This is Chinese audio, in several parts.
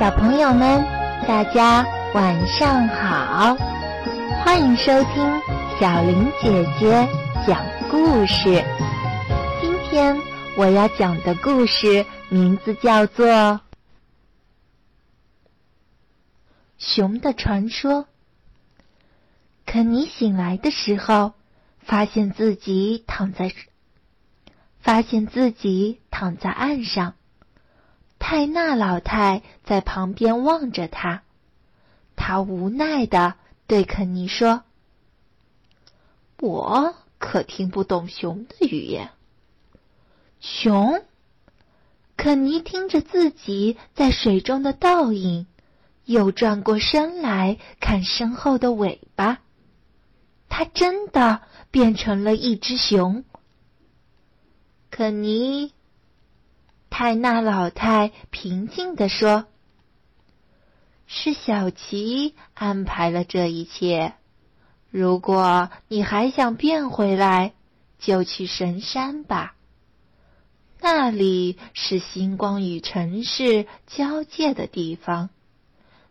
小朋友们，大家晚上好！欢迎收听小林姐姐讲故事。今天我要讲的故事名字叫做《熊的传说》。肯尼醒来的时候，发现自己躺在，发现自己躺在岸上。泰纳老太在旁边望着他，他无奈的对肯尼说：“我可听不懂熊的语言。”熊，肯尼听着自己在水中的倒影，又转过身来看身后的尾巴，他真的变成了一只熊。肯尼。泰纳老太平静地说：“是小琪安排了这一切。如果你还想变回来，就去神山吧。那里是星光与城市交界的地方，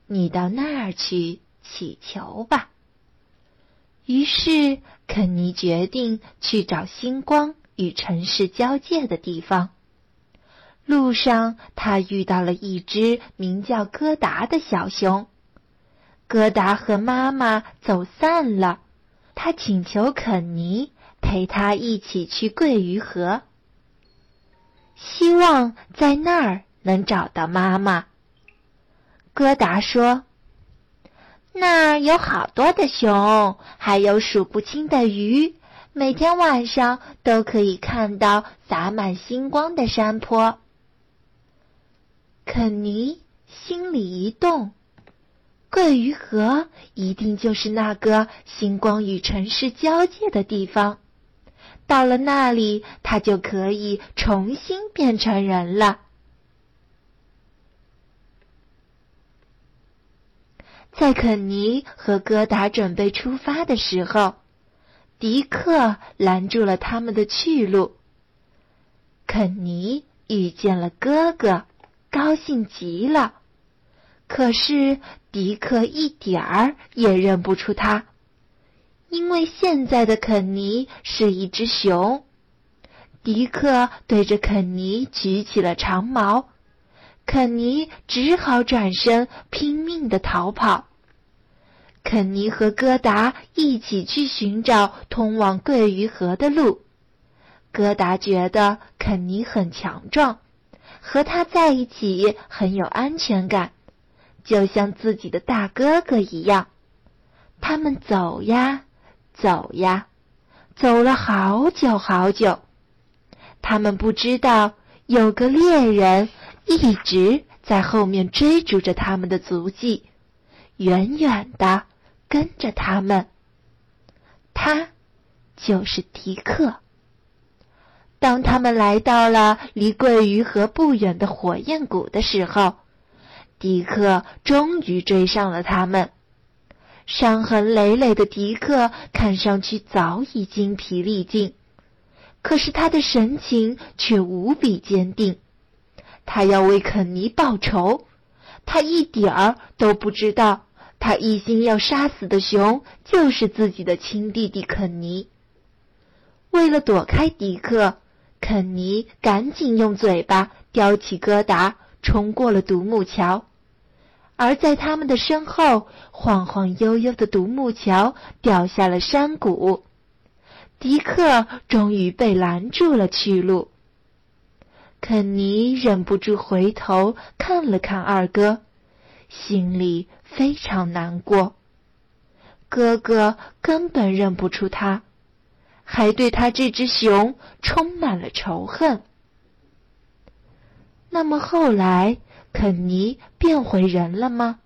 你到那儿去祈求吧。”于是，肯尼决定去找星光与城市交界的地方。路上，他遇到了一只名叫戈达的小熊。戈达和妈妈走散了，他请求肯尼陪他一起去桂鱼河，希望在那儿能找到妈妈。戈达说：“那儿有好多的熊，还有数不清的鱼，每天晚上都可以看到洒满星光的山坡。”肯尼心里一动，桂鱼河一定就是那个星光与城市交界的地方。到了那里，他就可以重新变成人了。在肯尼和戈达准备出发的时候，迪克拦住了他们的去路。肯尼遇见了哥哥。高兴极了，可是迪克一点儿也认不出他，因为现在的肯尼是一只熊。迪克对着肯尼举起了长矛，肯尼只好转身拼命的逃跑。肯尼和戈达一起去寻找通往桂鱼河的路。戈达觉得肯尼很强壮。和他在一起很有安全感，就像自己的大哥哥一样。他们走呀，走呀，走了好久好久。他们不知道有个猎人一直在后面追逐着他们的足迹，远远的跟着他们。他就是迪克。当他们来到了离桂鱼河不远的火焰谷的时候，迪克终于追上了他们。伤痕累累的迪克看上去早已精疲力尽，可是他的神情却无比坚定。他要为肯尼报仇。他一点儿都不知道，他一心要杀死的熊就是自己的亲弟弟肯尼。为了躲开迪克。肯尼赶紧用嘴巴叼起戈达，冲过了独木桥。而在他们的身后，晃晃悠悠的独木桥掉下了山谷。迪克终于被拦住了去路。肯尼忍不住回头看了看二哥，心里非常难过。哥哥根本认不出他。还对他这只熊充满了仇恨。那么后来，肯尼变回人了吗？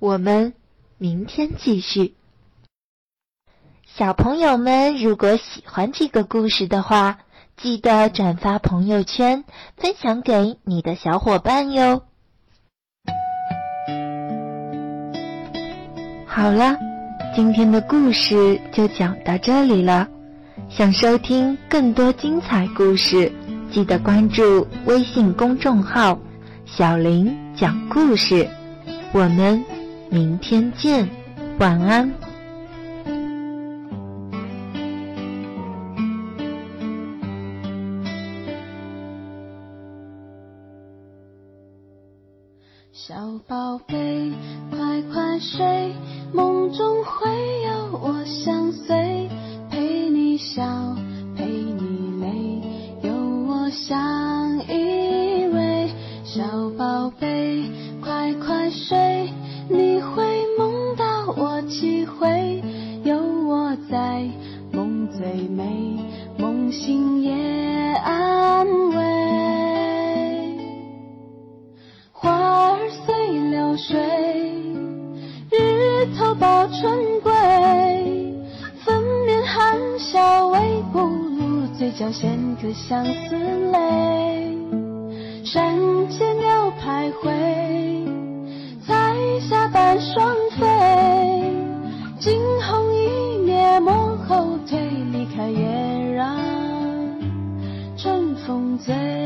我们明天继续。小朋友们，如果喜欢这个故事的话，记得转发朋友圈，分享给你的小伙伴哟。好了，今天的故事就讲到这里了。想收听更多精彩故事，记得关注微信公众号“小林”。讲故事。我们明天见，晚安。小宝贝，快快睡，梦中会有我相随，笑，陪你泪，有我相依偎。小宝贝，快快睡，你会梦到我几回，有我在，梦最美，梦醒也安慰。花儿随流水，日头抱春脚弦歌相思泪山间鸟徘徊彩霞伴双飞惊鸿一瞥莫后退离开也让春风醉。